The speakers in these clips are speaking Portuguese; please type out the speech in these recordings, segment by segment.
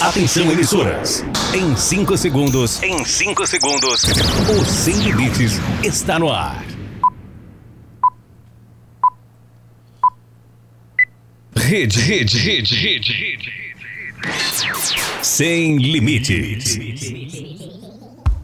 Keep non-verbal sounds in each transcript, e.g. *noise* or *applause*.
Atenção, emissoras. Em 5 segundos. Em 5 segundos. O Sem Limites está no ar. Rede, rede, rede, rede, rede. Sem limites.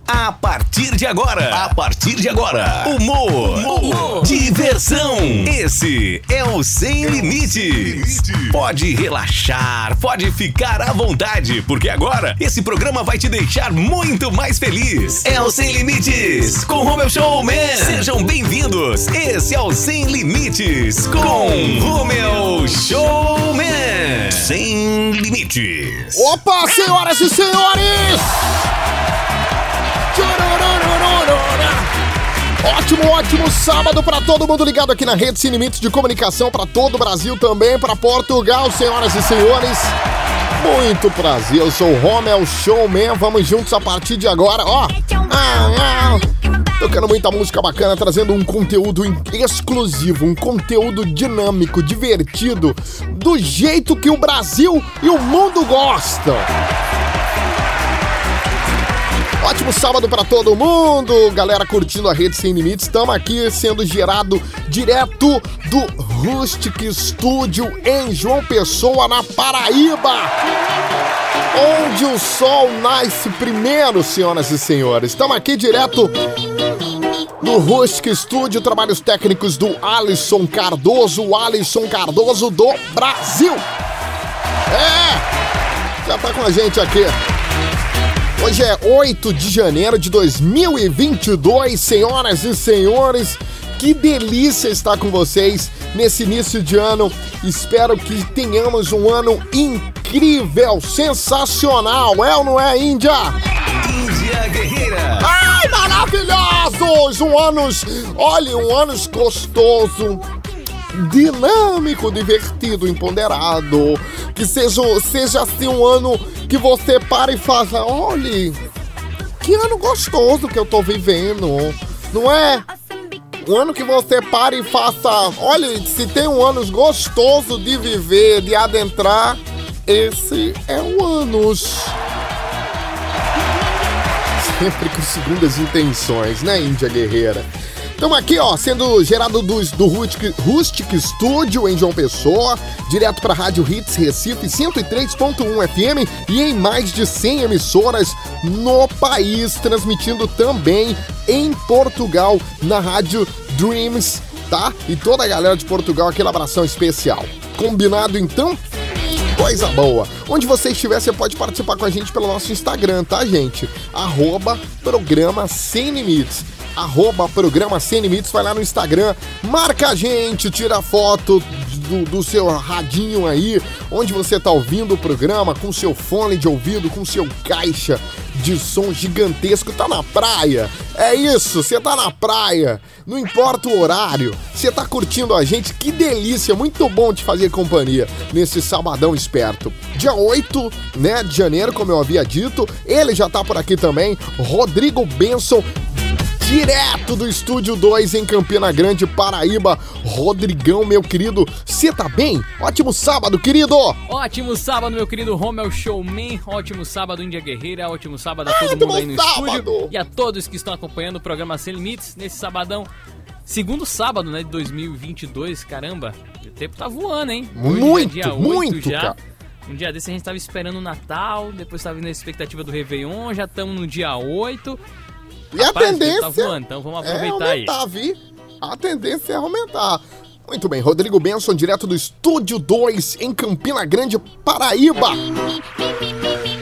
A partir de agora, a partir de agora, humor, humor, diversão. Esse é o Sem Limites. Pode relaxar, pode ficar à vontade, porque agora esse programa vai te deixar muito mais feliz. É o Sem Limites com Romeu Showman. Sejam bem-vindos. Esse é o Sem Limites com Romeu Showman. Sem Limites. Opa, senhoras e senhores! Ótimo, ótimo sábado para todo mundo ligado aqui na Rede Sem Limites de Comunicação, para todo o Brasil também, para Portugal, senhoras e senhores. Muito prazer, eu sou o Romel Showman, vamos juntos a partir de agora, ó. Ah, ah, tocando muita música bacana, trazendo um conteúdo exclusivo, um conteúdo dinâmico, divertido, do jeito que o Brasil e o mundo gostam. Ótimo sábado para todo mundo, galera curtindo a rede sem limites. Estamos aqui sendo gerado direto do Rustic Studio em João Pessoa, na Paraíba. Onde o sol nasce primeiro, senhoras e senhores. Estamos aqui direto do Rustic Studio, trabalhos técnicos do Alisson Cardoso, Alisson Cardoso do Brasil. É, já tá com a gente aqui. Hoje é 8 de janeiro de 2022, senhoras e senhores. Que delícia estar com vocês nesse início de ano. Espero que tenhamos um ano incrível, sensacional. É ou não é, Índia? Índia Guerreira. Ai, maravilhosos! Um anos, olha, um anos gostoso, dinâmico, divertido, empoderado. Que seja, seja assim um ano que você para e faça, olhe, que ano gostoso que eu tô vivendo, não é? Um ano que você para e faça, olha, se tem um ano gostoso de viver, de adentrar, esse é o anos. Sempre com segundas intenções, né, Índia Guerreira? Estamos aqui, ó, sendo gerado do, Rustic, Rustic Studio em João Pessoa, direto para a Rádio Hits Recife 103.1 FM e em mais de 100 emissoras no país, transmitindo também em Portugal na Rádio Dreams, tá? E toda a galera de Portugal, aquele abração especial. Combinado então? Coisa boa. Onde você estiver, você pode participar com a gente pelo nosso Instagram, tá, gente? Arroba Programa Sem Limites arroba programa Sem Limites, vai lá no Instagram, marca a gente, tira foto do, do, seu radinho aí, onde você tá ouvindo o programa, com seu fone de ouvido, com seu caixa de som gigantesco, tá na praia. É isso, você tá na praia, não importa o horário, você tá curtindo a gente, que delícia, muito bom te fazer companhia nesse sabadão esperto. Dia 8, né, de janeiro, como eu havia dito, ele já tá por aqui também, Rodrigo Benson, direto do Estúdio 2 em Campina Grande, Paraíba. Rodrigão, meu querido, você tá bem? Ótimo sábado, querido! Ótimo sábado, meu querido Romel Showman. Ótimo sábado, Índia Guerreira. Ótimo sábado a todo Ótimo mundo aí no sábado. estúdio. E a todos que estão acompanhando o programa Sem Limites nesse sabadão. Segundo sábado, né, de 2022, caramba, o tempo tá voando, hein? Hoje muito, é dia 8 muito, já. Cara. Um dia desse a gente tava esperando o Natal, depois tava na expectativa do Réveillon, já estamos no dia 8. E Rapaz, a tá tendência. Tá voando, então vamos aproveitar é aumentar, aí. Vi? A tendência é aumentar. Muito bem, Rodrigo Benson, direto do Estúdio 2, em Campina Grande, Paraíba.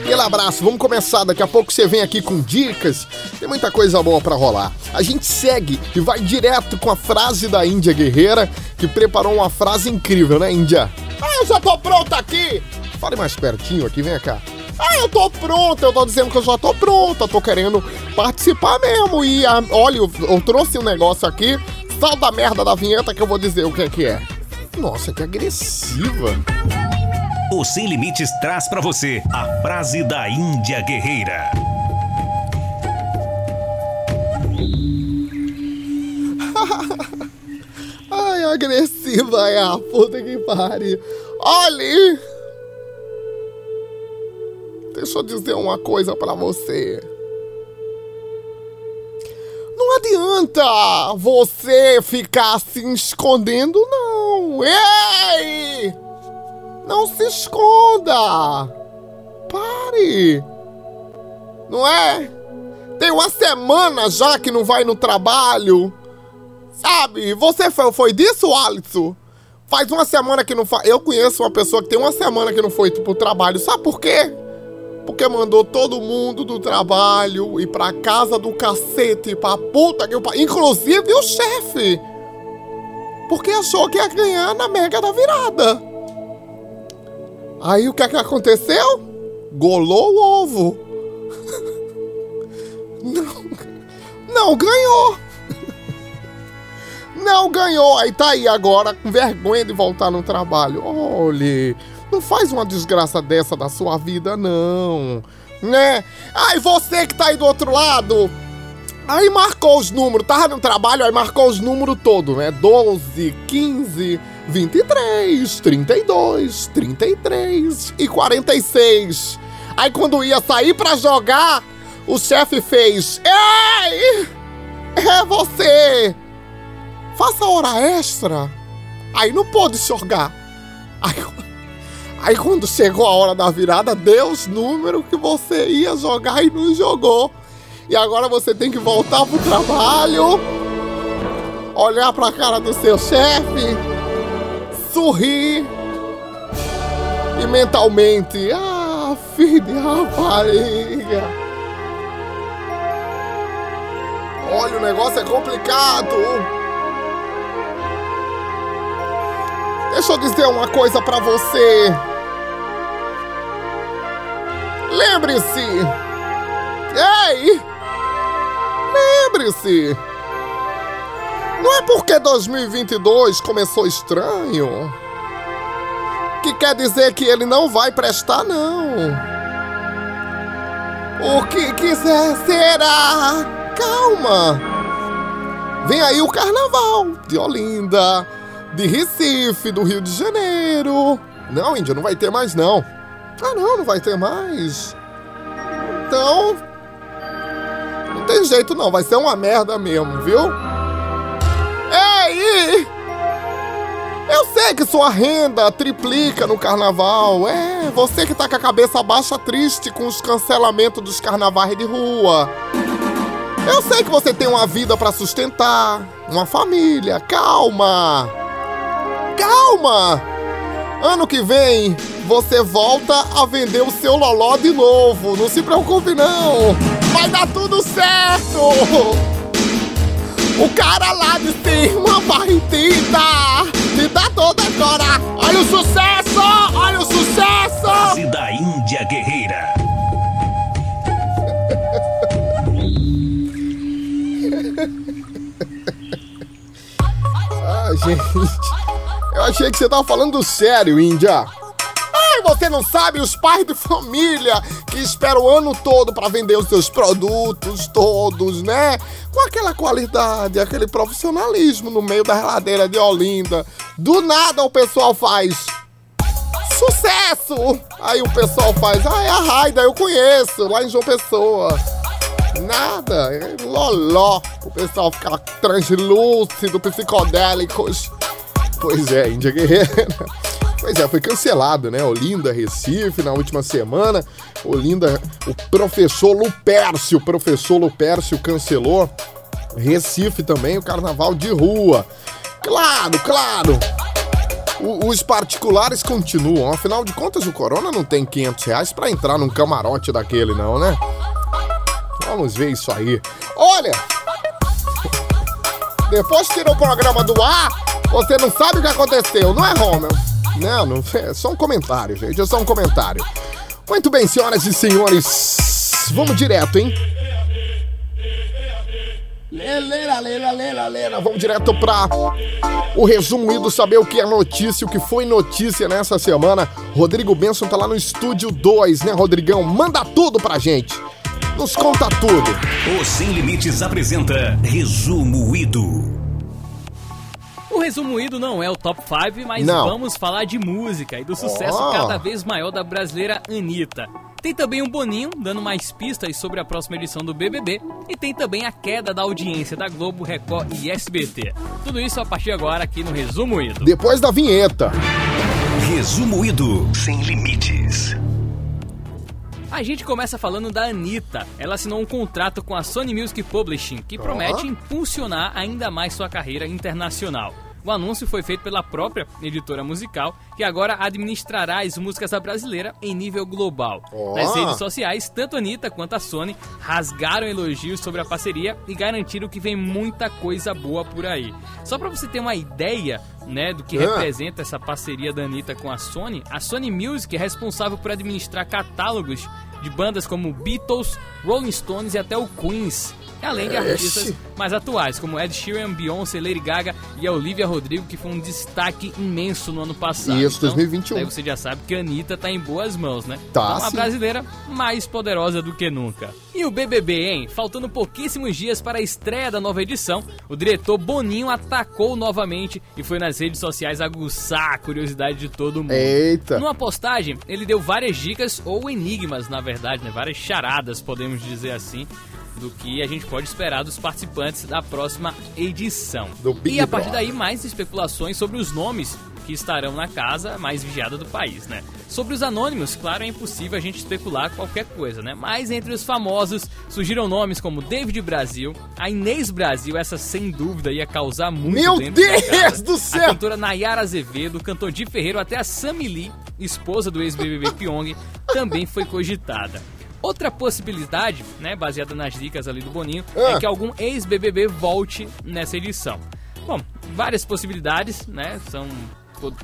Aquele abraço, vamos começar. Daqui a pouco você vem aqui com dicas. Tem muita coisa boa para rolar. A gente segue e vai direto com a frase da Índia Guerreira, que preparou uma frase incrível, né, Índia? Ah, eu já tô pronta aqui! Fale mais pertinho aqui, vem cá. Ah, eu tô pronta, eu tô dizendo que eu já tô pronta, tô querendo participar mesmo. E ah, olha, eu, eu, trouxe um negócio aqui, sal da merda da vinheta que eu vou dizer o que é que é. Nossa, que agressiva. O Sem Limites traz para você a frase da Índia Guerreira. *laughs* Ai, agressiva é a puta que pariu. Olha! Deixa eu dizer uma coisa para você. Não adianta você ficar se escondendo, não. Ei! Não se esconda! Pare! Não é? Tem uma semana já que não vai no trabalho. Sabe? Você foi, foi disso, Alisson? Faz uma semana que não faz. Eu conheço uma pessoa que tem uma semana que não foi pro trabalho. Sabe por quê? Porque mandou todo mundo do trabalho ir pra casa do cacete, pra puta que eu. Inclusive o chefe. Porque achou que ia ganhar na mega da virada. Aí o que é que aconteceu? Golou o ovo. *laughs* Não. Não ganhou. Não ganhou. Aí tá aí agora com vergonha de voltar no trabalho. Olhe, não faz uma desgraça dessa da sua vida, não. Né? Aí você que tá aí do outro lado. Aí marcou os números, tava no trabalho, aí marcou os números todos, né? 12, 15, 23, 32, 33 e 46. Aí quando ia sair para jogar, o chefe fez: Ei! É você! faça hora extra. Aí não pôde jogar. Aí, aí quando chegou a hora da virada, deu os números que você ia jogar e não jogou. E agora você tem que voltar pro trabalho, olhar pra cara do seu chefe, sorrir e mentalmente, ah, filho de rapariga. Olha, o negócio é complicado. Deixa eu dizer uma coisa para você. Lembre-se. Ei! Lembre-se. Não é porque 2022 começou estranho que quer dizer que ele não vai prestar, não. O que quiser será. Calma. Vem aí o carnaval de Olinda de Recife, do Rio de Janeiro. Não, Índia, não vai ter mais não. Ah, não, não vai ter mais. Então, não tem jeito não, vai ser uma merda mesmo, viu? Ei! Eu sei que sua renda triplica no carnaval. É, você que tá com a cabeça baixa triste com os cancelamentos dos carnavais de rua. Eu sei que você tem uma vida para sustentar, uma família. Calma calma! Ano que vem você volta a vender o seu loló de novo. Não se preocupe não. Vai dar tudo certo. O cara lá de cima vai te dar, te dar toda agora. Olha o sucesso, olha o sucesso. Fase da Índia Guerreira. *laughs* ah, gente. Eu achei que você tava falando sério, Índia. Ai, você não sabe os pais de família que esperam o ano todo para vender os seus produtos todos, né? Com aquela qualidade, aquele profissionalismo no meio da reladeira de Olinda. Do nada o pessoal faz sucesso! Aí o pessoal faz, ah, é a Raida, eu conheço, lá em João Pessoa. Nada, é loló. O pessoal fica translúcido, psicodélicos. Pois é, Índia Guerreira. *laughs* Pois é, foi cancelado, né? Olinda, Recife, na última semana. Olinda, o professor Lupércio, o professor Lupércio cancelou. Recife também, o carnaval de rua. Claro, claro. O, os particulares continuam. Afinal de contas, o Corona não tem 500 reais pra entrar num camarote daquele, não, né? Vamos ver isso aí. Olha! Depois tira o programa do ar você não sabe o que aconteceu, não é, Romel? Não, não é só um comentário, gente. É só um comentário. Muito bem, senhoras e senhores. Vamos direto, hein? Leleira, lera, lera, lera. Vamos direto pra o resumo do saber o que é notícia, o que foi notícia nessa semana. Rodrigo Benson tá lá no estúdio 2, né, Rodrigão? Manda tudo pra gente. Nos conta tudo. O Sem Limites apresenta Resumo Ido. Resumo ido não é o top 5, mas não. vamos falar de música e do sucesso oh. cada vez maior da brasileira Anitta. Tem também um Boninho dando mais pistas sobre a próxima edição do BBB e tem também a queda da audiência da Globo, Record e SBT. Tudo isso a partir de agora aqui no Resumo Ido. Depois da vinheta. Resumo Ido sem limites. A gente começa falando da Anitta. Ela assinou um contrato com a Sony Music Publishing que promete impulsionar ainda mais sua carreira internacional. O anúncio foi feito pela própria editora musical, que agora administrará as músicas da brasileira em nível global. Oh. Nas redes sociais, tanto a Anitta quanto a Sony rasgaram elogios sobre a parceria e garantiram que vem muita coisa boa por aí. Só para você ter uma ideia, né, do que ah. representa essa parceria da Anitta com a Sony, a Sony Music é responsável por administrar catálogos de bandas como Beatles, Rolling Stones e até o Queens além de artistas mais atuais, como Ed Sheeran, Beyoncé, Lady Gaga e a Olivia Rodrigo, que foi um destaque imenso no ano passado. Isso, então, 2021. Aí você já sabe que a Anitta tá em boas mãos, né? Tá. Uma brasileira mais poderosa do que nunca. E o BBB, hein? Faltando pouquíssimos dias para a estreia da nova edição, o diretor Boninho atacou novamente e foi nas redes sociais aguçar a curiosidade de todo mundo. Eita! Numa postagem, ele deu várias dicas, ou enigmas, na verdade, né? Várias charadas, podemos dizer assim, do que a gente pode esperar dos participantes da próxima edição. e a partir daí, mais especulações sobre os nomes que estarão na casa mais vigiada do país, né? Sobre os anônimos, claro, é impossível a gente especular qualquer coisa, né? Mas entre os famosos surgiram nomes como David Brasil, a Inês Brasil, essa sem dúvida ia causar muito Meu Deus do céu! A cantora Nayara Azevedo, o cantor Di Ferreiro, até a Sammy Lee, esposa do ex-BBB Pyong, também foi cogitada. Outra possibilidade, né, baseada nas dicas ali do Boninho, é ah. é que algum ex-BBB volte nessa edição. Bom, várias possibilidades, né, são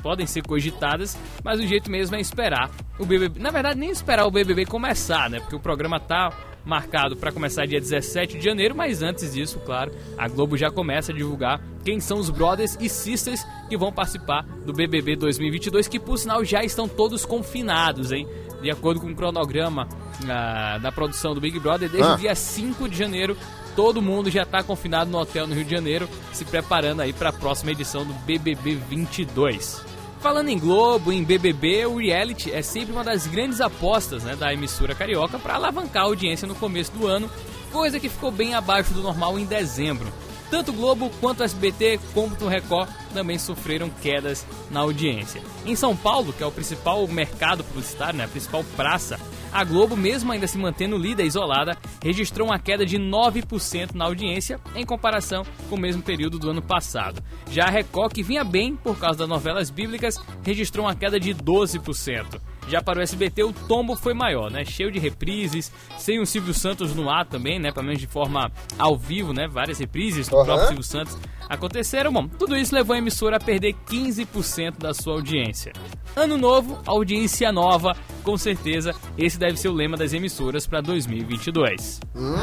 podem ser cogitadas, mas o jeito mesmo é esperar o BBB. Na verdade, nem esperar o BBB começar, né? Porque o programa tá marcado para começar dia 17 de janeiro, mas antes disso, claro, a Globo já começa a divulgar quem são os brothers e sisters que vão participar do BBB 2022, que por sinal já estão todos confinados, hein? De acordo com o cronograma uh, da produção do Big Brother, desde ah. o dia 5 de janeiro, todo mundo já está confinado no hotel no Rio de Janeiro, se preparando aí para a próxima edição do BBB 22. Falando em Globo, em BBB, o reality é sempre uma das grandes apostas né, da emissora carioca para alavancar a audiência no começo do ano, coisa que ficou bem abaixo do normal em dezembro. Tanto Globo quanto SBT, como o Record, também sofreram quedas na audiência. Em São Paulo, que é o principal mercado publicitário, né, a principal praça, a Globo, mesmo ainda se mantendo líder isolada, registrou uma queda de 9% na audiência em comparação com o mesmo período do ano passado. Já a Record, que vinha bem por causa das novelas bíblicas, registrou uma queda de 12%. Já para o SBT, o tombo foi maior, né? Cheio de reprises, sem o Silvio Santos no ar também, né? Pelo menos de forma ao vivo, né? Várias reprises do uhum. próprio Silvio Santos aconteceram. Bom, tudo isso levou a emissora a perder 15% da sua audiência. Ano novo, audiência nova, com certeza esse deve ser o lema das emissoras para 2022. Hum.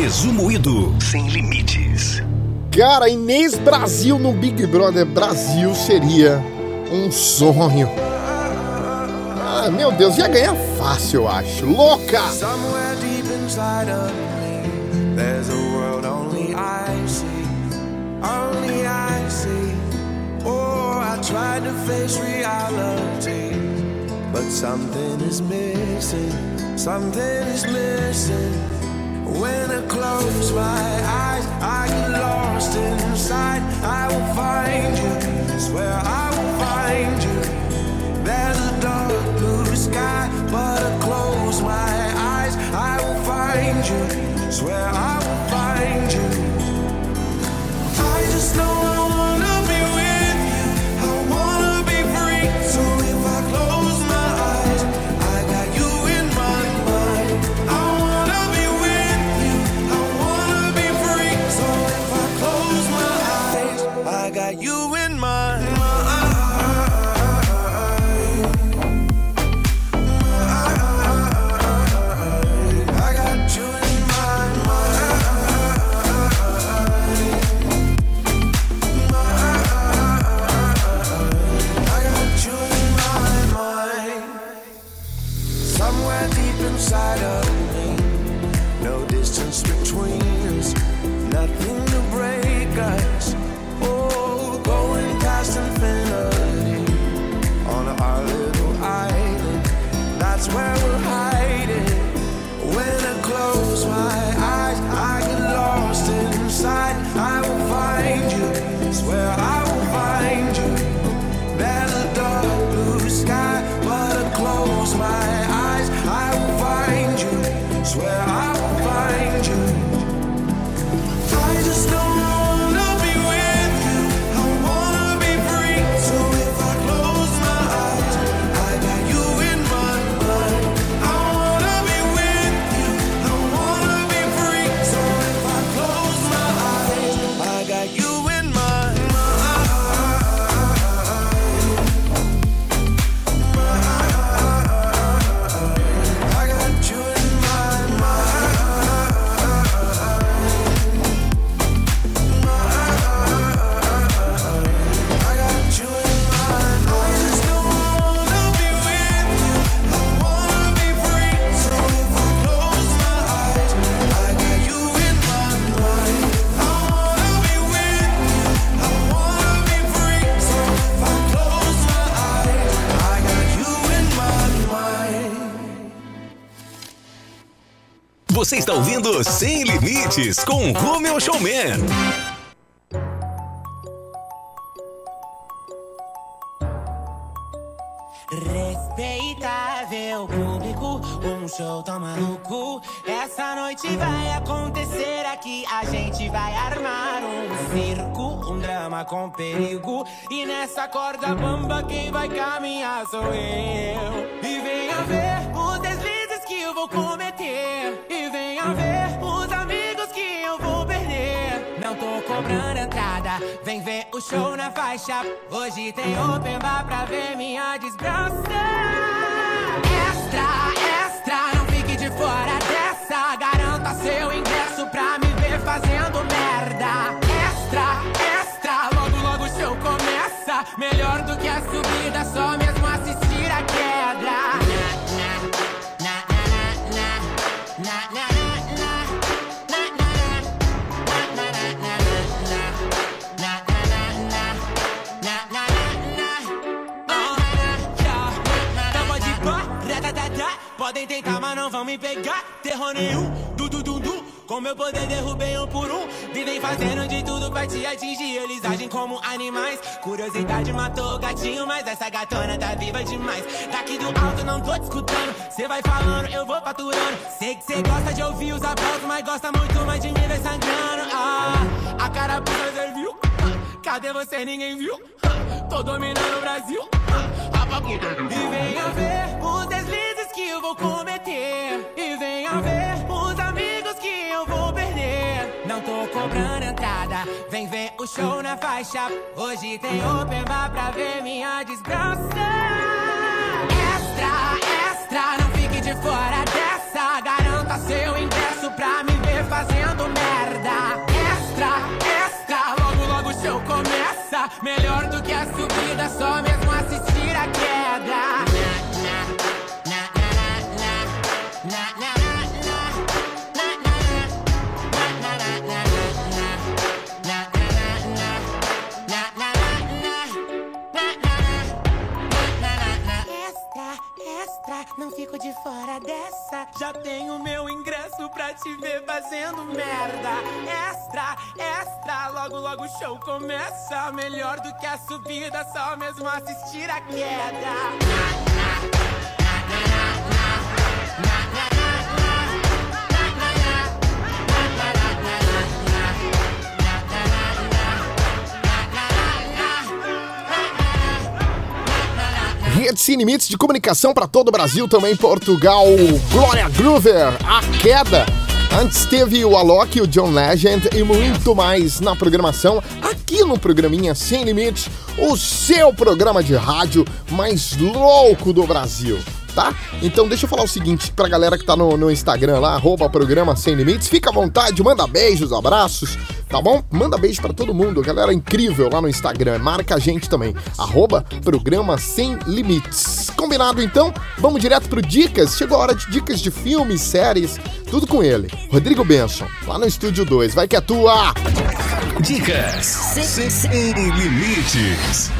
Resumo Ido sem limites. Cara, Inês Brasil no Big Brother Brasil seria um sonho. Meu Deus, ia ganhar fácil, eu acho. Louca! Oh. But something is missing. Something is missing. When I close my eyes, I get lost inside. I will find you. Swear I will find you. There's a sky, but I close my eyes, I will find you. Swear I will find you. I just know I Você está ouvindo Sem Limites com Romeo Showman. Respeitável público, um show tão maluco. Essa noite vai acontecer aqui. A gente vai armar um circo, um drama com perigo. E nessa corda bamba, quem vai caminhar sou eu. E venha ver os deslizes que eu vou cometer. E Entrada, vem ver o show na faixa. Hoje tem open bar pra ver minha desgraça. Extra, extra, não fique de fora dessa. Garanta seu ingresso pra me ver fazendo merda. Extra, extra, logo logo o show começa. Melhor do que a subida, só mesmo assistir a queda. Mas não vão me pegar. Terror nenhum, du du du du. Com meu poder derrubei um por um. Vivem fazendo de tudo pra te atingir. Eles agem como animais. Curiosidade matou o gatinho, mas essa gatona tá viva demais. Daqui do alto não tô te escutando. Cê vai falando, eu vou faturando. Sei que cê gosta de ouvir os aplausos, mas gosta muito mais de me ver sangrando. Ah, a cara puta serviu. Cadê você? Ninguém viu. Tô dominando o Brasil. E venha ver os eu vou cometer. E venha ver os amigos que eu vou perder. Não tô cobrando entrada, vem ver o show na faixa. Hoje tem open bar pra ver minha desgraça. Extra, extra, não fique de fora dessa. Garanta seu ingresso pra me ver fazendo merda. Extra, extra, logo logo o show começa. Melhor do que a subida, só mesmo não fico de fora dessa. Já tenho meu ingresso pra te ver fazendo merda. Extra, extra, logo logo o show começa. Melhor do que a subida, só mesmo assistir a queda. Rede Sem Limites de comunicação para todo o Brasil, também Portugal. Glória Groover, a queda. Antes teve o Alok, o John Legend e muito mais na programação, aqui no programinha Sem Limites, o seu programa de rádio mais louco do Brasil. Tá? Então deixa eu falar o seguinte pra galera que tá no, no Instagram lá, arroba programa Sem Limites, fica à vontade, manda beijos, abraços, tá bom? Manda beijo pra todo mundo, galera incrível lá no Instagram, marca a gente também, arroba programa Sem Limites. Combinado então? Vamos direto pro Dicas, chegou a hora de dicas de filmes, séries, tudo com ele, Rodrigo Benson, lá no Estúdio 2, vai que é tua! Dicas sem, sem limites.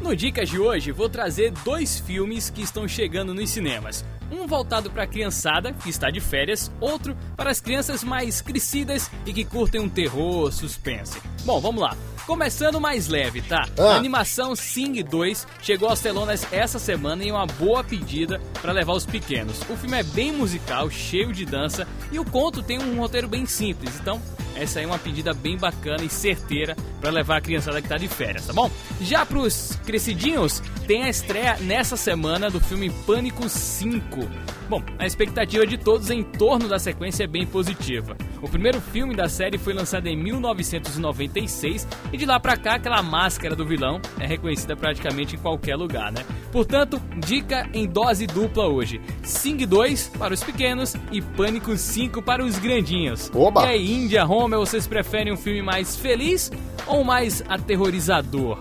No Dicas de hoje, vou trazer dois filmes que estão chegando nos cinemas. Um voltado para a criançada, que está de férias, outro para as crianças mais crescidas e que curtem um terror, suspense. Bom, vamos lá. Começando mais leve, tá? Ah. A animação Sing 2 chegou às telonas essa semana em uma boa pedida para levar os pequenos. O filme é bem musical, cheio de dança e o conto tem um roteiro bem simples, então essa é uma pedida bem bacana e certeira para levar a criançada que tá de férias, tá bom? Já pros crescidinhos, tem a estreia nessa semana do filme Pânico 5. Bom, a expectativa de todos em torno da sequência é bem positiva. O primeiro filme da série foi lançado em 1996 e de lá pra cá aquela máscara do vilão é reconhecida praticamente em qualquer lugar, né? Portanto, dica em dose dupla hoje: Sing 2 para os pequenos e Pânico 5 para os grandinhos. Oba! E aí, Índia, Homer, vocês preferem um filme mais feliz ou mais aterrorizador?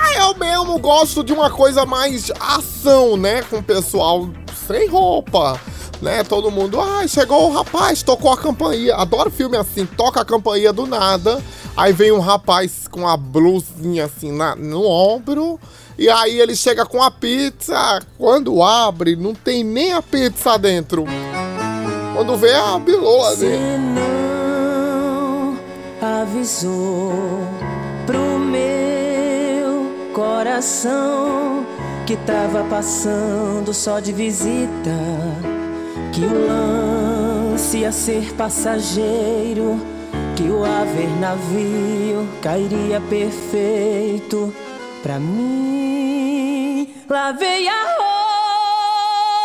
Ah, eu mesmo gosto de uma coisa mais ação, né? Com o pessoal sem roupa, né? Todo mundo, ah, chegou o rapaz, tocou a campainha. Adoro filme assim, toca a campainha do nada. Aí vem um rapaz com a blusinha assim na, no ombro. E aí ele chega com a pizza. Quando abre, não tem nem a pizza dentro. Quando vê a bilola dele. não avisou coração que tava passando só de visita. Que o lance ia ser passageiro, que o haver navio cairia perfeito pra mim. Lavei a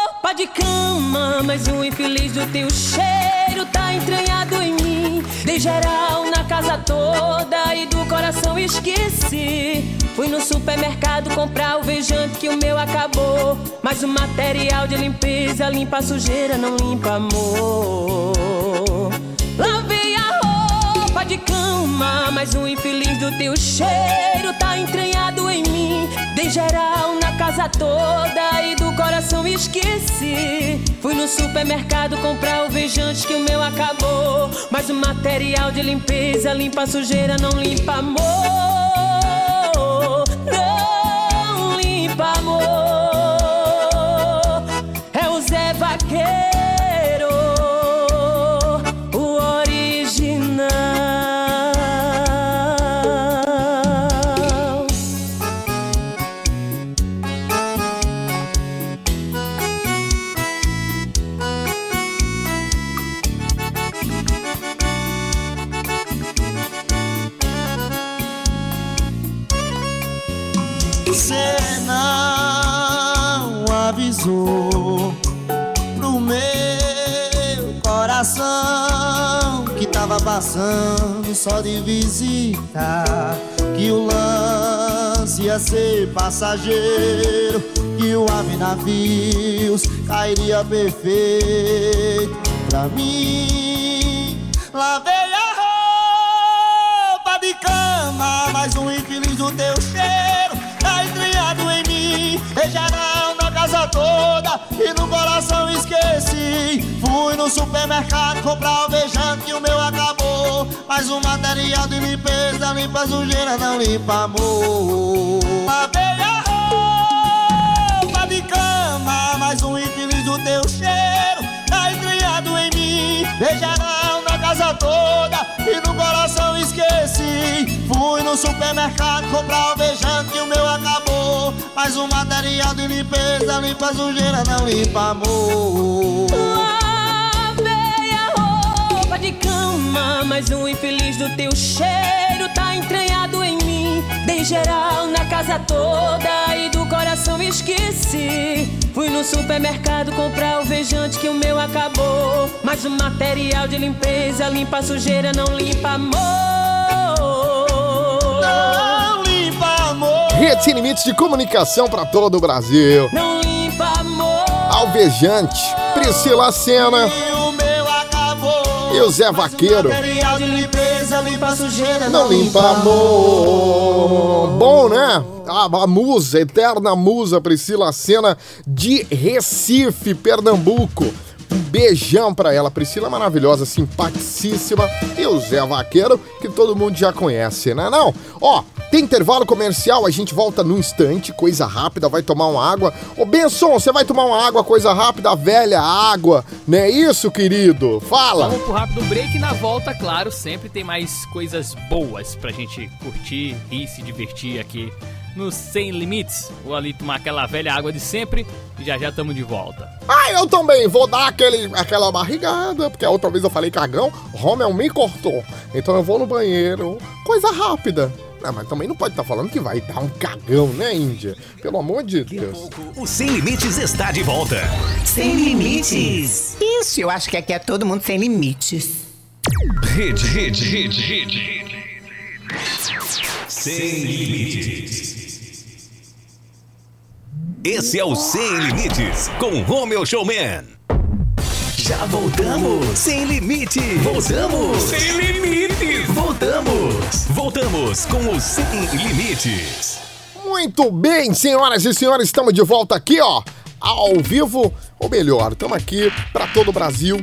roupa de cama, mas o infeliz do teu cheiro tá entranhado em mim. Dei geral na casa toda e do coração esqueci. Fui no supermercado comprar o vejante que o meu acabou. Mas o material de limpeza limpa a sujeira, não limpa amor. Lavei de cama, mas o infeliz do teu cheiro tá entranhado em mim. Dei geral na casa toda e do coração esqueci. Fui no supermercado comprar o vejante que o meu acabou. Mas o material de limpeza limpa sujeira, não limpa amor. Só de visita Que o lance ia ser passageiro Que o ave navios cairia perfeito pra mim. Lavei a roupa de cama Mas um infeliz do teu cheiro tá entranhado em mim Regeral na toda e no coração esqueci. Fui no supermercado comprar o beijante que o meu acabou. Mas o material de limpeza limpa sujeira, não limpa amor. Lavei a roupa de cama Mas um infeliz do teu cheiro Tá entranhado em mim. Beijarão na casa toda E no coração esqueci. Fui no supermercado comprar o beijante E o meu acabou Mas o material de limpeza limpa sujeira, não limpa amor de cama, mas o infeliz do teu cheiro tá entranhado em mim. Dei geral na casa toda e do coração esqueci. Fui no supermercado comprar o vejante que o meu acabou. Mas o material de limpeza limpa a sujeira, não limpa amor. Não. Rede sem limites de comunicação para todo o Brasil. Alvejante, Priscila Sena. E o Zé Vaqueiro. Não limpa amor. Bom, né? A, a musa, eterna musa Priscila Sena de Recife, Pernambuco. Um beijão pra ela. Priscila maravilhosa, simpaticíssima. E o Zé Vaqueiro, que todo mundo já conhece, né? Não? Ó, Tem intervalo comercial, a gente volta no instante, coisa rápida, vai tomar uma água. Ô Benson, você vai tomar uma água, coisa rápida, velha água, não é isso, querido? Fala! Vamos pro rápido break e na volta, claro, sempre tem mais coisas boas pra gente curtir e se divertir aqui no Sem Limites. Vou ali tomar aquela velha água de sempre e já já estamos de volta. Ah, eu também vou dar aquele, aquela barrigada, porque a outra vez eu falei cagão, Romel me cortou. Então eu vou no banheiro, coisa rápida. Ah, mas também não pode estar tá falando que vai dar um cagão, né, Índia? Pelo amor de Deus. O Sem Limites está de volta. Sem Limites. Isso, eu acho que aqui é todo mundo sem limites. Rede, rede, rede, rede. Sem Limites. Esse é o Sem Limites, com Romeo Showman. Já voltamos! Sem limite! Voltamos! Sem limites! Voltamos! Voltamos com o Sem Limites! Muito bem, senhoras e senhores, estamos de volta aqui, ó, ao vivo, ou melhor, estamos aqui para todo o Brasil,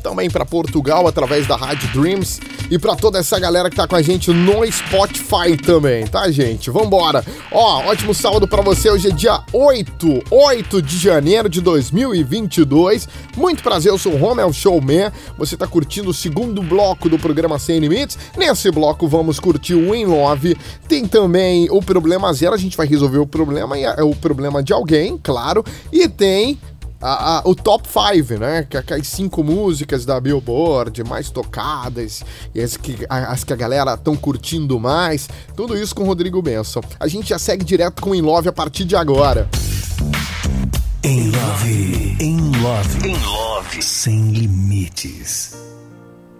também para Portugal através da Rádio Dreams e para toda essa galera que tá com a gente no Spotify também, tá, gente? Vambora! Ó, ótimo sábado para você. Hoje é dia 8, 8 de janeiro de 2022. Muito prazer, eu sou o Romel Showman. Você tá curtindo o segundo bloco do programa Sem Limites. Nesse bloco vamos curtir o In Love. Tem também o Problema Zero, a gente vai resolver o problema, o problema de alguém, claro. E tem a, a, o top 5, né? Que é as cinco músicas da Billboard mais tocadas e as que a, as que a galera estão curtindo mais. Tudo isso com o Rodrigo Benson. A gente já segue direto com In Love a partir de agora. In Love, In Love, In Love, sem limites.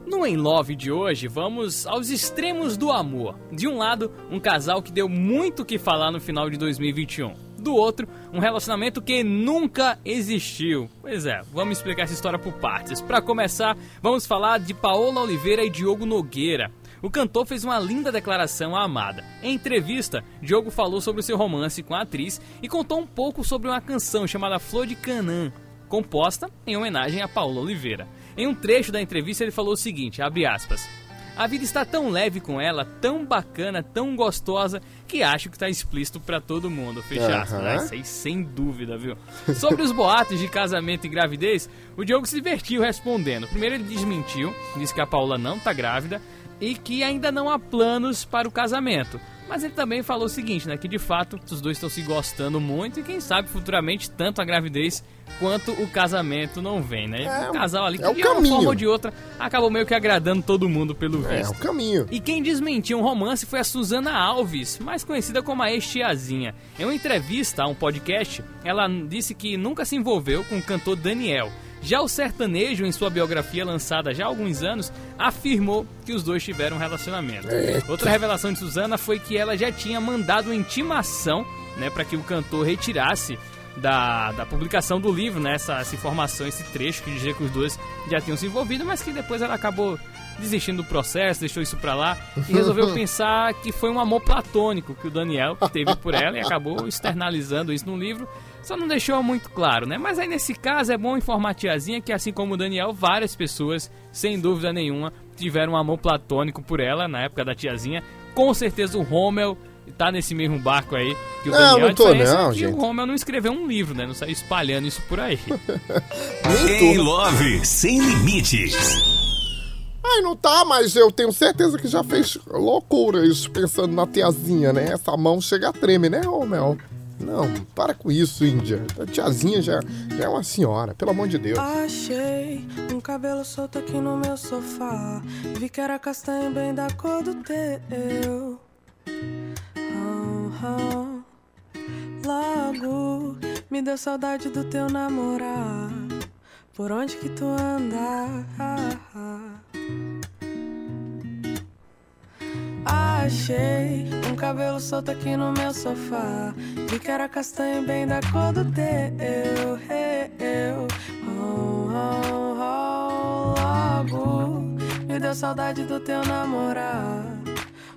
No In Love de hoje, vamos aos extremos do amor. De um lado, um casal que deu muito o que falar no final de 2021 do outro, um relacionamento que nunca existiu. Pois é, vamos explicar essa história por partes. Para começar, vamos falar de Paola Oliveira e Diogo Nogueira. O cantor fez uma linda declaração à amada. Em entrevista, Diogo falou sobre o seu romance com a atriz e contou um pouco sobre uma canção chamada Flor de Canã, composta em homenagem a Paola Oliveira. Em um trecho da entrevista ele falou o seguinte, abre aspas: a vida está tão leve com ela, tão bacana, tão gostosa, que acho que está explícito para todo mundo. Fecha uhum. né? Isso aí sem dúvida, viu? Sobre os boatos de casamento e gravidez, o Diogo se divertiu respondendo. Primeiro ele desmentiu, disse que a Paula não está grávida e que ainda não há planos para o casamento. Mas ele também falou o seguinte, né? Que de fato os dois estão se gostando muito e quem sabe futuramente tanto a gravidez quanto o casamento não vem, né? É, o casal ali que é de uma forma ou de outra acabou meio que agradando todo mundo pelo visto. É, é o caminho. E quem desmentiu um romance foi a Suzana Alves, mais conhecida como a ex-tiazinha. Em uma entrevista a um podcast, ela disse que nunca se envolveu com o cantor Daniel já o sertanejo, em sua biografia lançada já há alguns anos, afirmou que os dois tiveram um relacionamento. Eita. Outra revelação de Suzana foi que ela já tinha mandado uma intimação né, para que o cantor retirasse da, da publicação do livro, né, essa, essa informação, esse trecho que dizia que os dois já tinham se envolvido, mas que depois ela acabou desistindo do processo, deixou isso pra lá e resolveu *laughs* pensar que foi um amor platônico que o Daniel teve por ela e acabou externalizando isso no livro. Só não deixou muito claro, né? Mas aí nesse caso é bom informar a tiazinha que, assim como o Daniel, várias pessoas, sem dúvida nenhuma, tiveram um amor platônico por ela na época da tiazinha. Com certeza o Rommel tá nesse mesmo barco aí que o não, Daniel. Não, tô, é não, que gente. o Rommel não escreveu um livro, né? Não saiu espalhando isso por aí. *laughs* em Love, sem limites. Ai, não tá, mas eu tenho certeza que já fez loucura isso, pensando na tiazinha, né? Essa mão chega a tremer, né, Romel? Não, para com isso, Índia. A tiazinha já, já é uma senhora, pelo amor de Deus. Achei um cabelo solto aqui no meu sofá. Vi que era castanho bem da cor do teu. Oh. Logo me deu saudade do teu namorar. Por onde que tu anda? Achei um cabelo solto aqui no meu sofá. Vi que era castanho bem da cor do teu. Eu, oh, oh, oh, logo me deu saudade do teu namorar.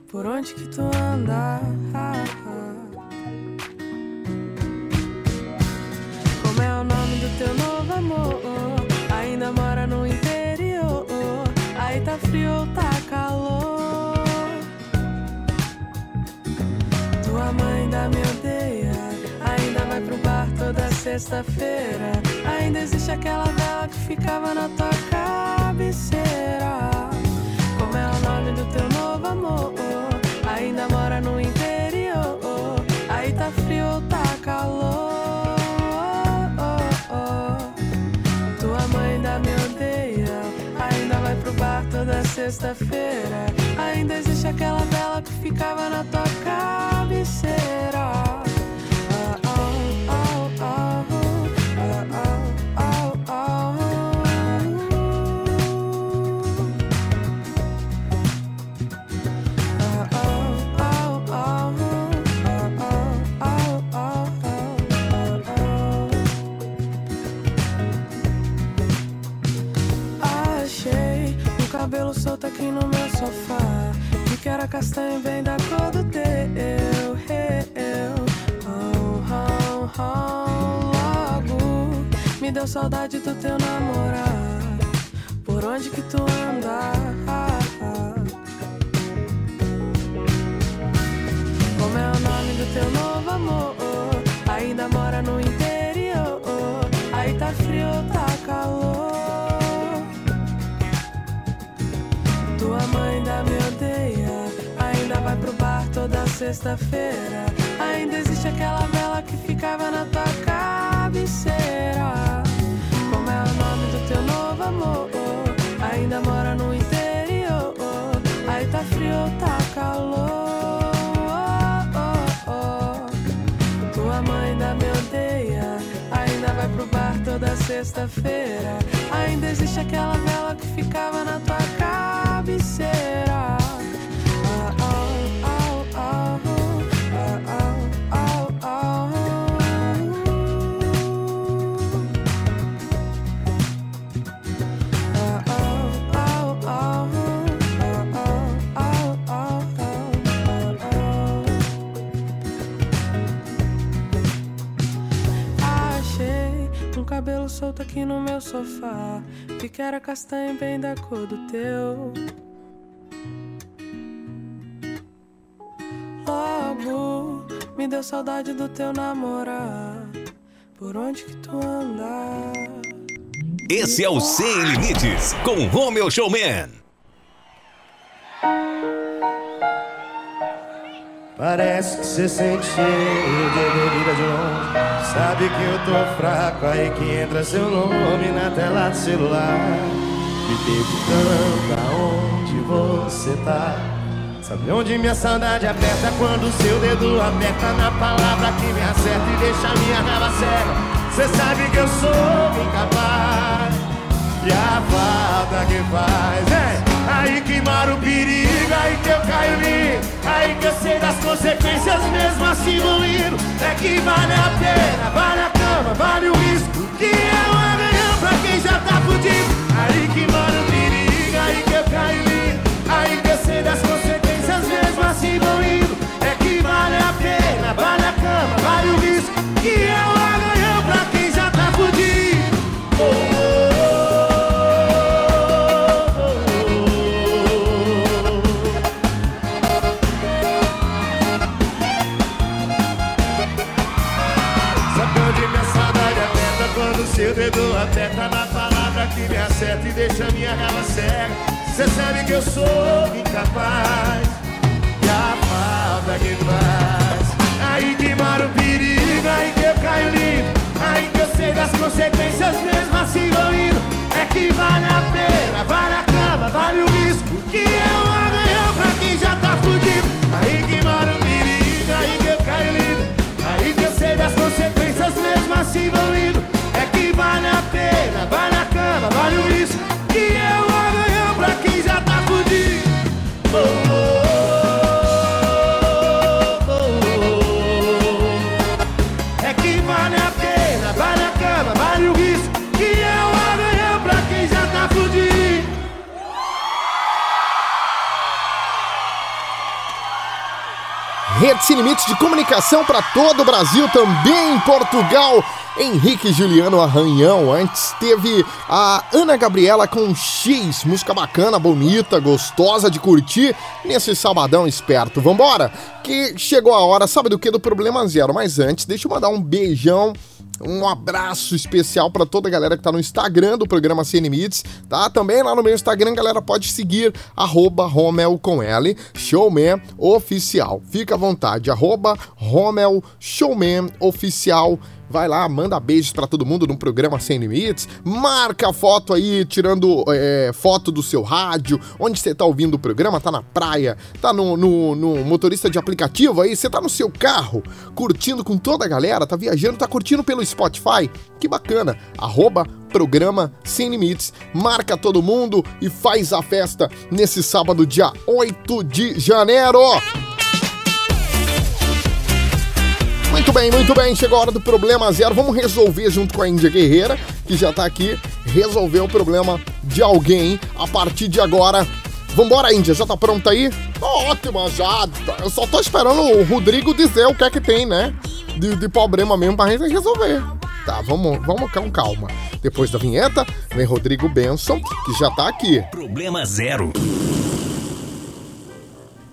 Por onde que tu anda? Como é o nome do teu novo amor? Ainda mora no interior. Aí tá frio tá ainda me odeia. Ainda vai pro bar toda sexta-feira. Ainda existe aquela vela que ficava na tua cabeceira. Como é o nome do teu novo amor? Ainda mora no interior. Aí tá frio ou tá calor? Tua mãe ainda me odeia. Ainda vai pro bar toda sexta-feira. Ainda existe aquela vela que ficava na tua cabeceira. Que era castanho bem da cor do teu. Eu, oh, oh, oh. Logo me deu saudade do teu namorado. Por onde que tu anda? Como é o nome do teu novo amor? Ainda mora no sexta-feira. Ainda existe aquela vela que ficava na tua cabeceira. Como é o nome do teu novo amor? Ainda mora no interior. Aí tá frio tá calor? Tua mãe ainda me odeia. Ainda vai pro bar toda sexta-feira. Ainda existe aquela vela que ficava na tua cabeceira. Solto aqui no meu sofá. Vi que era castanho bem da cor do teu. Logo me deu saudade do teu namorado. Por onde que tu anda? Esse é o Sem Limites, com Romeu Showman. Parece que você sente cheio de bebida de longe. Sabe que eu tô fraco, aí que entra seu nome na tela do celular. Me perguntando aonde você tá. Sabe onde minha saudade aperta quando seu dedo aperta na palavra que me acerta e deixa minha raiva cega? Cê sabe que eu sou incapaz e a falta que faz eu sei das consequências mesmo assim vou indo. É que vale a pena, vale a cama, vale o risco, que é um amanhã pra quem já tá fudido. Aí que mora deixa minha raiva cega. Cê sabe que eu sou incapaz e a falta que faz. Aí que mora o perigo, aí que eu caio lindo, aí que eu sei das consequências mesmo assim vou indo. É que vale a pena, vale a cama, vale o risco, que é um Sem Limites de comunicação para todo o Brasil, também em Portugal. Henrique Juliano Arranhão. Antes teve a Ana Gabriela com X, música bacana, bonita, gostosa de curtir nesse sabadão esperto. Vambora, que chegou a hora, sabe do que? Do Problema Zero. Mas antes, deixa eu mandar um beijão Um abraço especial para toda a galera que tá no Instagram do programa Sem Limites, tá? Também lá no meu Instagram, galera, pode seguir arroba Romel com L, Showman Oficial. Fica à vontade, arroba Romel Showman Oficial vai lá, manda beijos para todo mundo no programa Sem Limites, marca a foto aí, tirando é, foto do seu rádio, onde você tá ouvindo o programa, tá na praia, tá no, no, no, motorista de aplicativo aí, você tá no seu carro, curtindo com toda a galera, tá viajando, tá curtindo pelo Spotify, que bacana, arroba programa Sem Limites, marca todo mundo e faz a festa nesse sábado, dia 8 de janeiro. Bem, muito bem. Chegou a hora do problema zero. Vamos resolver junto com a Índia Guerreira, que já tá aqui, resolver o problema de alguém a partir de agora. Vambora, Índia, já tá pronta aí? Ótima, já. Eu só tô esperando o Rodrigo dizer o que é que tem, né? De, de problema mesmo pra gente resolver. Tá, vamos, vamos com calma. Depois da vinheta, vem Rodrigo Benson, que já tá aqui. Problema zero.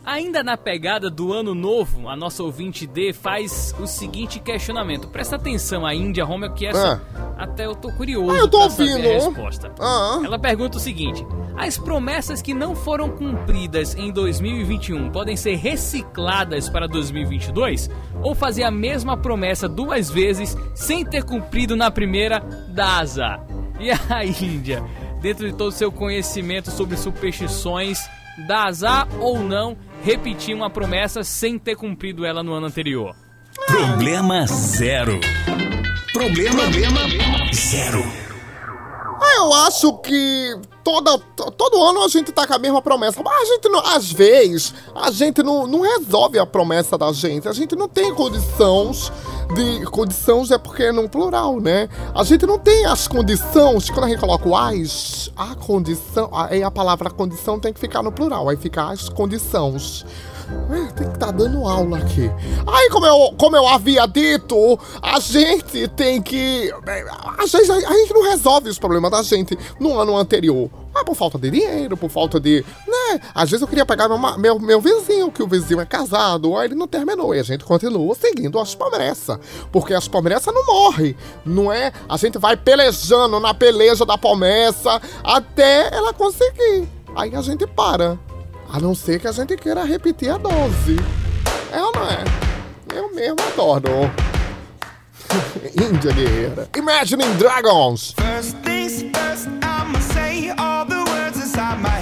Ainda na pegada do ano novo, a nossa ouvinte D faz o seguinte questionamento. Presta atenção a Índia Romeo, que essa ah. até eu tô curioso ah, eu tô ouvindo. a resposta. Ah. Ela pergunta o seguinte: as promessas que não foram cumpridas em 2021 podem ser recicladas para 2022? Ou fazer a mesma promessa duas vezes sem ter cumprido na primeira azar? E a Índia, dentro de todo o seu conhecimento sobre superstições, dá azar ou não repetir uma promessa sem ter cumprido ela no ano anterior. Problema zero. Problema, Problema zero. Eu acho que toda, todo ano a gente tá com a mesma promessa. Mas a gente não, às vezes, a gente não, não resolve a promessa da gente. A gente não tem condições de. Condições é porque é no plural, né? A gente não tem as condições. Quando a gente coloca o as, a condição. Aí a palavra condição tem que ficar no plural. Aí fica as condições. É, tem que estar tá dando aula aqui. Aí, como eu, como eu havia dito, a gente tem que. A gente, a gente não resolve os problemas da gente no ano anterior. Ah, por falta de dinheiro, por falta de. Né? Às vezes eu queria pegar meu, meu, meu vizinho, que o vizinho é casado, aí ele não terminou. E a gente continua seguindo as promessas. Porque as promessas não morrem. Não é? A gente vai pelejando na peleja da promessa até ela conseguir. Aí a gente para. A não ser que a gente queira repetir a dose. É ou não é? Eu mesmo adoro. *laughs* Índia guerreira. Imagine Dragons. First things first, I'ma say all the words inside my head.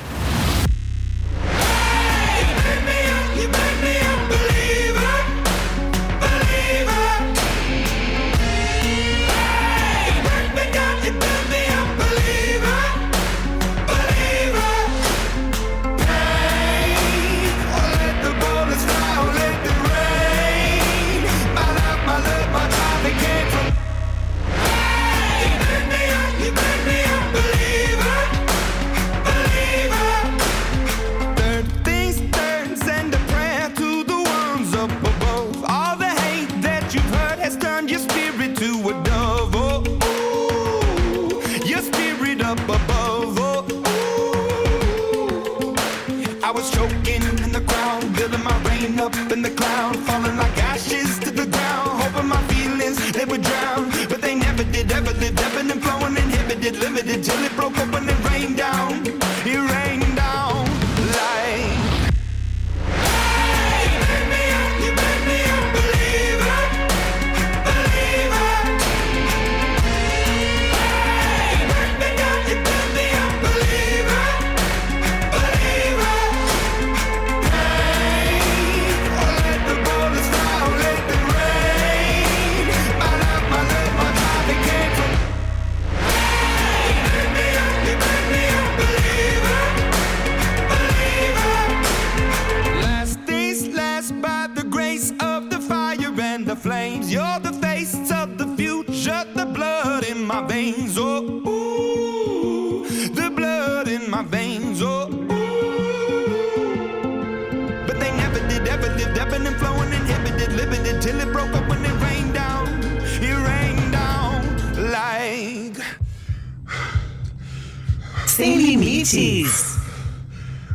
Sem Limites.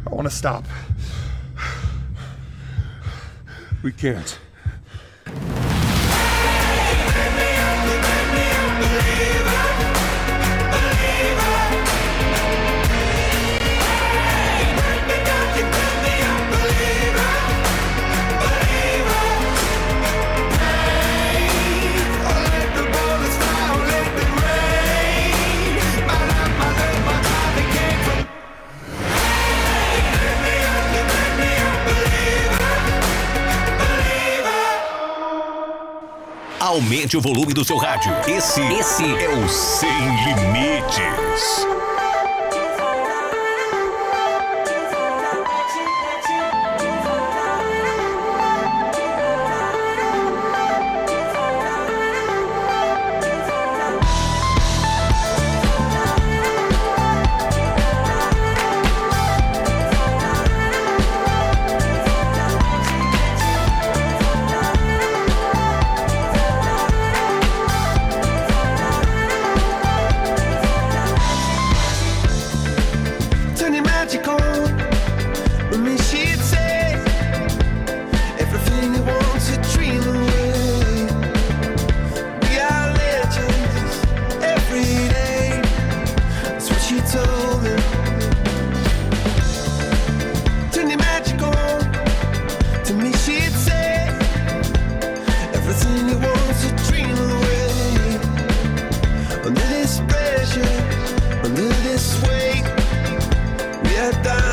I want to stop. We can't. Aumente o volume do seu rádio. Esse, esse é o Sem Limites. let down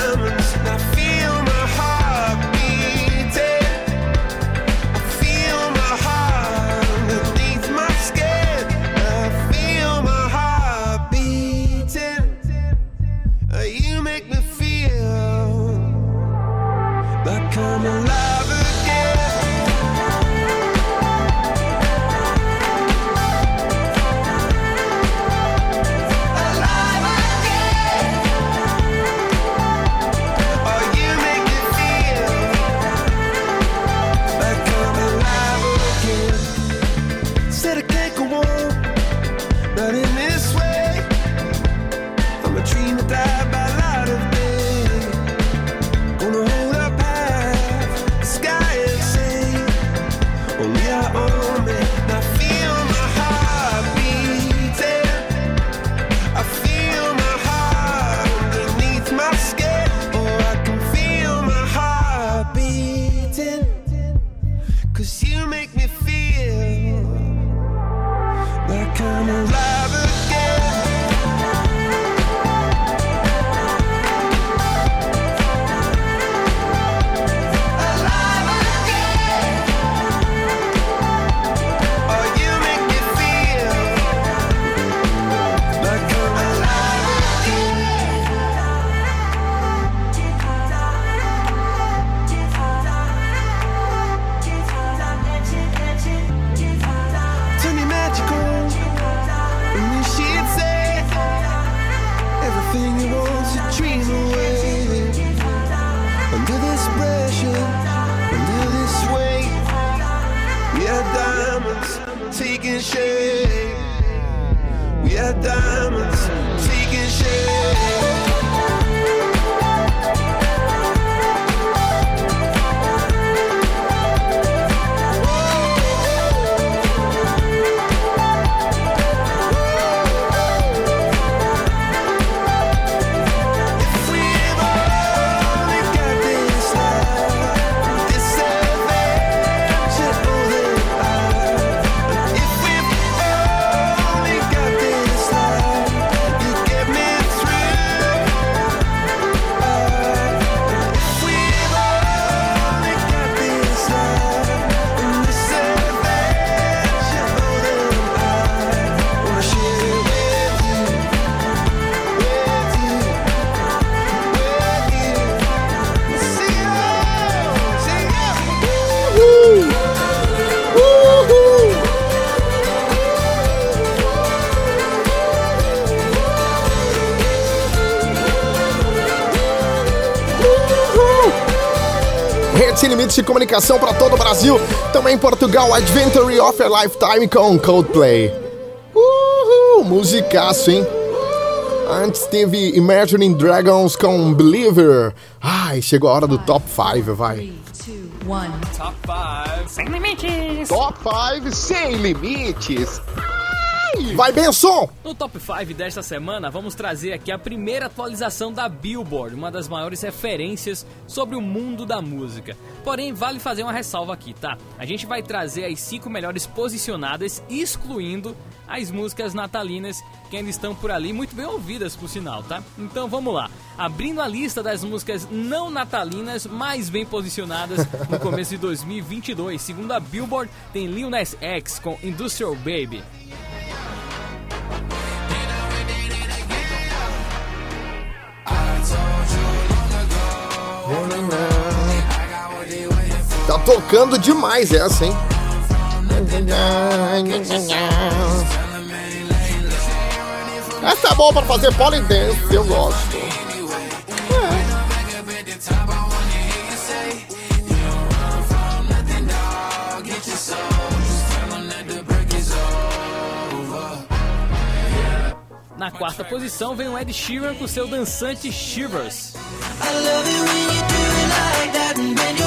diamonds. Comunicação para todo o Brasil. Também em Portugal, Adventure of a Lifetime com Coldplay. Uhul, musicaço, hein? Antes teve Imagining Dragons com Believer. Ai, chegou a hora do top 5, vai. Top 5 sem limites. Top 5 sem limites. Vai, Benção! No Top 5 desta semana, vamos trazer aqui a primeira atualização da Billboard, uma das maiores referências sobre o mundo da música. Porém, vale fazer uma ressalva aqui, tá? A gente vai trazer as 5 melhores posicionadas, excluindo as músicas natalinas que ainda estão por ali, muito bem ouvidas por sinal, tá? Então vamos lá. Abrindo a lista das músicas não natalinas mais bem posicionadas no começo de 2022. Segundo a Billboard, tem Lil Nas X com Industrial Baby. Tocando demais essa, hein? Essa é boa pra fazer polidense, eu gosto. Na quarta posição vem o Ed Sheeran com seu dançante Shivers. Na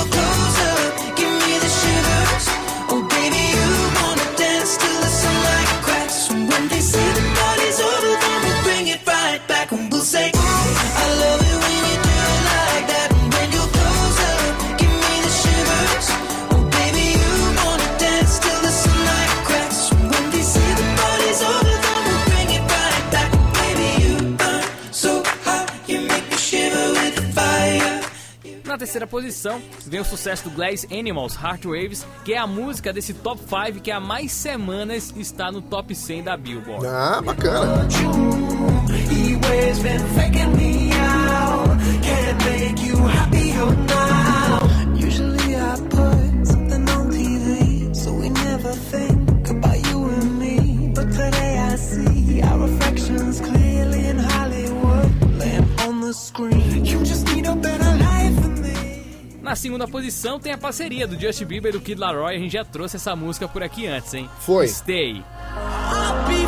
terceira posição vem o sucesso do Glass Animals, Heart Waves, que é a música desse top 5 que há mais semanas está no top 100 da Billboard. Ah, bacana. Usually I put something on TV, so we never think about you and me. But today I see our reflections clearly in Hollywood, laying on the screen. Na segunda posição tem a parceria do Justin Bieber e do Kid Laroi. A gente já trouxe essa música por aqui antes, hein? Foi. Stay. I'll be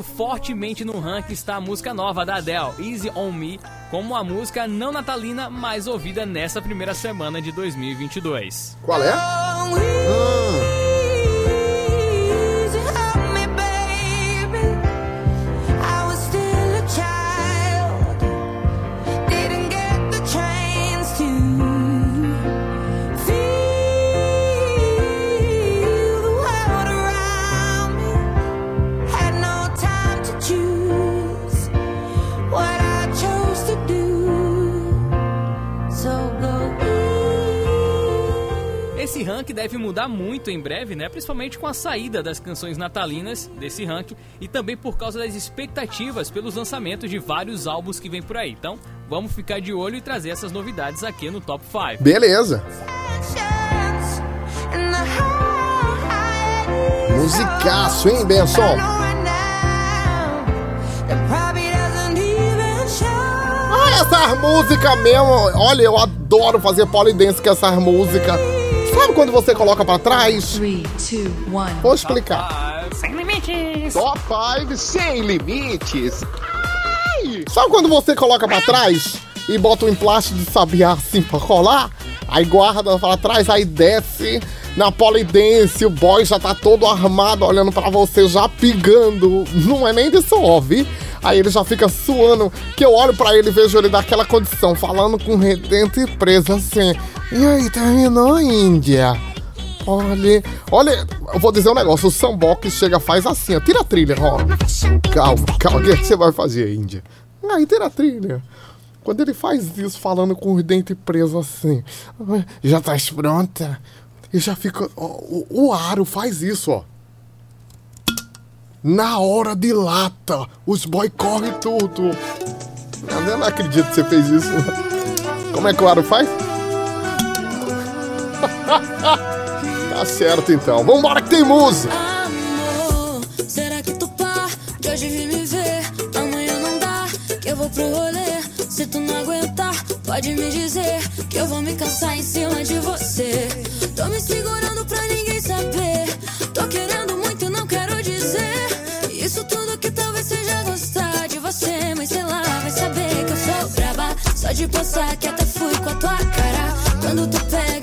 subindo fortemente no ranking está a música nova da Adele, Easy On Me, como a música não natalina mais ouvida nessa primeira semana de 2022. Qual é? Esse ranking deve mudar muito em breve, né? Principalmente com a saída das canções natalinas desse ranking e também por causa das expectativas pelos lançamentos de vários álbuns que vem por aí. Então, vamos ficar de olho e trazer essas novidades aqui no Top 5. Beleza. Musicaço, hein, Benção? Ah, essas músicas mesmo. Olha, eu adoro fazer polidense com essas músicas. Sabe quando você coloca pra trás? Vou explicar. Sem limites. Top 5 sem limites. Ai! Sabe quando você coloca pra trás e bota um emplasto de sabiá assim pra colar? Aí guarda pra trás, aí desce na polidense, o boy já tá todo armado olhando pra você, já pingando. Não é nem de suave. Aí ele já fica suando, que eu olho pra ele e vejo ele daquela condição, falando com redento e preso assim. E aí, terminou, Índia? Olha, olha, eu vou dizer um negócio, o Sambox chega, faz assim, ó, tira a trilha, ó. Calma, calma, o é que você vai fazer, Índia? Aí, tira a trilha. Quando ele faz isso, falando com os dentes presos assim, já tá pronta? E já fica, ó, o, o aro faz isso, ó. Na hora de lata, os boy correm tudo. Eu não acredito que você fez isso. Como é que o Aro faz? *laughs* tá certo então. Vambora que tem música. Amor, será que tu pá de hoje vim me ver? Amanhã não dá, que eu vou pro rolê. Se tu não aguentar, pode me dizer que eu vou me cansar em cima de você. Tô me segurando pra ninguém saber. Tô querendo de passar que até fui com a tua cara. Quando tu pega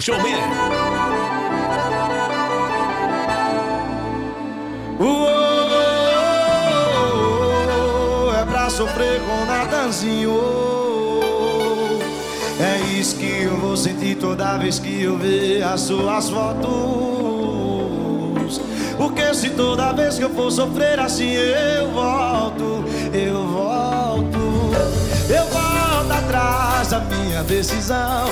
Romeu Showman. É pra sofrer com nadanzinho. É isso que eu vou sentir toda vez que eu ver as suas fotos. Porque se toda vez que eu for sofrer assim eu volto, eu volto, eu volto atrás da minha decisão.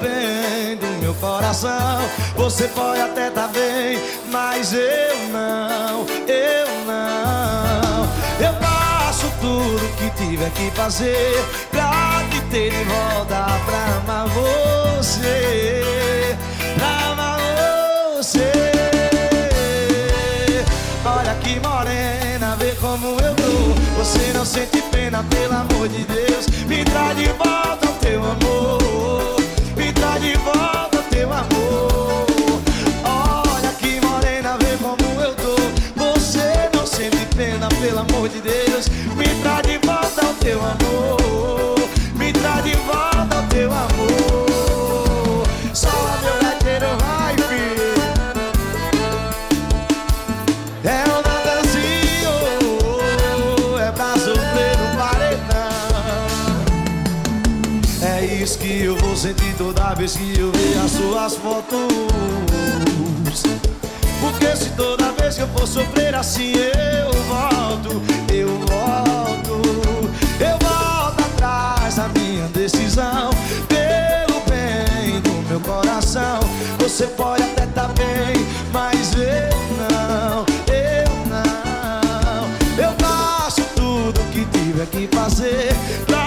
Bem do meu coração, você pode até tá bem, mas eu não, eu não. Eu faço tudo que tiver que fazer pra te ter de volta pra amar você, pra amar você. Olha que morena, vê como eu tô. Você não sente pena, pelo amor de Deus. Me traz de volta o teu amor. Me traz de volta o teu amor. Só meu vai, filho. É um nadanzinho, é no paredão. É isso que eu vou sentir toda vez que eu ver as suas fotos. Porque se toda vez que eu for sofrer assim eu volto, eu volto, decisão. Pelo bem do meu coração, você pode até tá bem, mas eu não, eu não. Eu faço tudo que tiver que fazer pra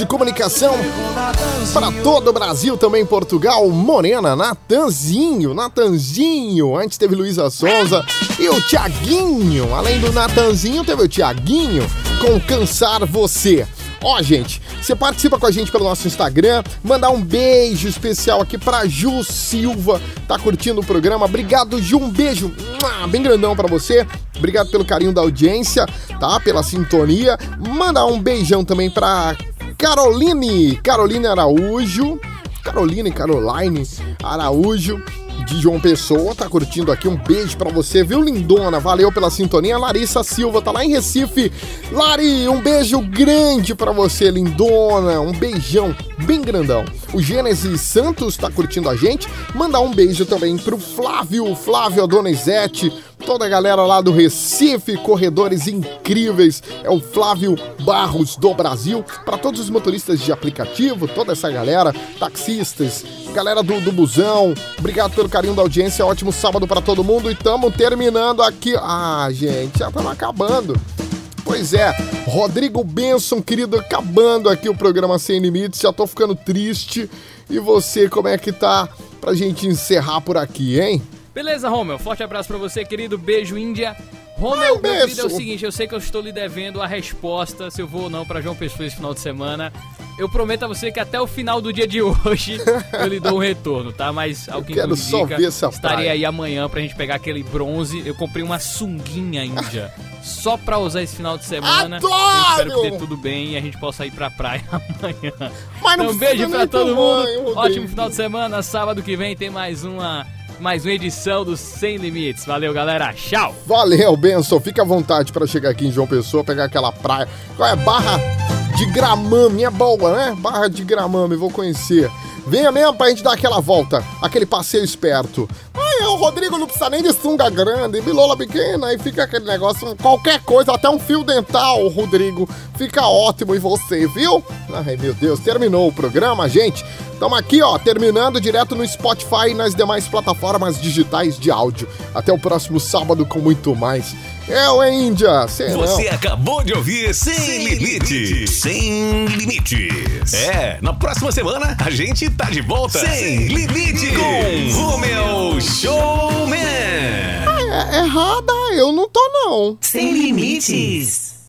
de Comunicação para todo o Brasil, também Portugal. Morena, Natanzinho, Natanzinho. Antes teve Luísa Souza e o Tiaguinho. Além do Natanzinho, teve o Tiaguinho com Cansar Você. Ó, gente, você participa com a gente pelo nosso Instagram, mandar um beijo especial aqui pra Ju Silva, tá curtindo o programa. Obrigado, Ju, um beijo bem grandão pra você. Obrigado pelo carinho da audiência, tá? Pela sintonia. Mandar um beijão também pra Caroline, Caroline Araújo. Caroline, Caroline Araújo de João Pessoa, tá curtindo aqui. Um beijo pra você, viu, lindona? Valeu pela sintonia. Larissa Silva tá lá em Recife. Lari, um beijo grande pra você, lindona. Um beijão bem grandão. O Gênesis Santos tá curtindo a gente. Mandar um beijo também pro Flávio, Flávio Adonizete, toda a galera lá do Recife, corredores incríveis. É o Flávio Barros do Brasil. Para todos os motoristas de aplicativo, toda essa galera, taxistas, galera do, do busão. Obrigado pelo carinho da audiência. Ótimo sábado para todo mundo. E tamo terminando aqui. Ah, gente, já estamos acabando. Pois é, Rodrigo Benson, querido, acabando aqui o programa Sem Limites, já tô ficando triste. E você, como é que tá pra gente encerrar por aqui, hein? Beleza, Romeu. Forte abraço pra você, querido. Beijo, Índia. Romeu, um meu querido, é o seguinte, eu sei que eu estou lhe devendo a resposta se eu vou ou não pra João Pessoa esse final de semana. Eu prometo a você que até o final do dia de hoje eu lhe dou um retorno, tá? Mas ao que quero tudo só indica, ver essa estarei praia. aí amanhã pra gente pegar aquele bronze. Eu comprei uma sunguinha índia só pra usar esse final de semana. Adoro! Eu espero que dê tudo bem e a gente possa ir pra praia *laughs* amanhã. Mas não então, um beijo pra todo mundo. Ótimo final de semana. Sábado que vem tem mais uma mais uma edição do Sem Limites. Valeu, galera. Tchau. Valeu, Benson. Fica à vontade para chegar aqui em João Pessoa, pegar aquela praia. Qual é? Barra de Gramame. É boa, né? Barra de Gramame, vou conhecer. Venha mesmo pra gente dar aquela volta, aquele passeio esperto. Ai, o Rodrigo não precisa nem de sunga grande, bilola pequena, aí fica aquele negócio, qualquer coisa, até um fio dental, Rodrigo. Fica ótimo em você, viu? Ai, meu Deus, terminou o programa, gente. Estamos aqui, ó, terminando direto no Spotify e nas demais plataformas digitais de áudio. Até o próximo sábado com muito mais. Eu, hein, Índia? Sei não. Você acabou de ouvir Sem, Limites. Sem Limites. É, na próxima semana a gente tá de volta. Sem Limites. Com Romeu Showman. É, errada, eu não tô não. Sem limites.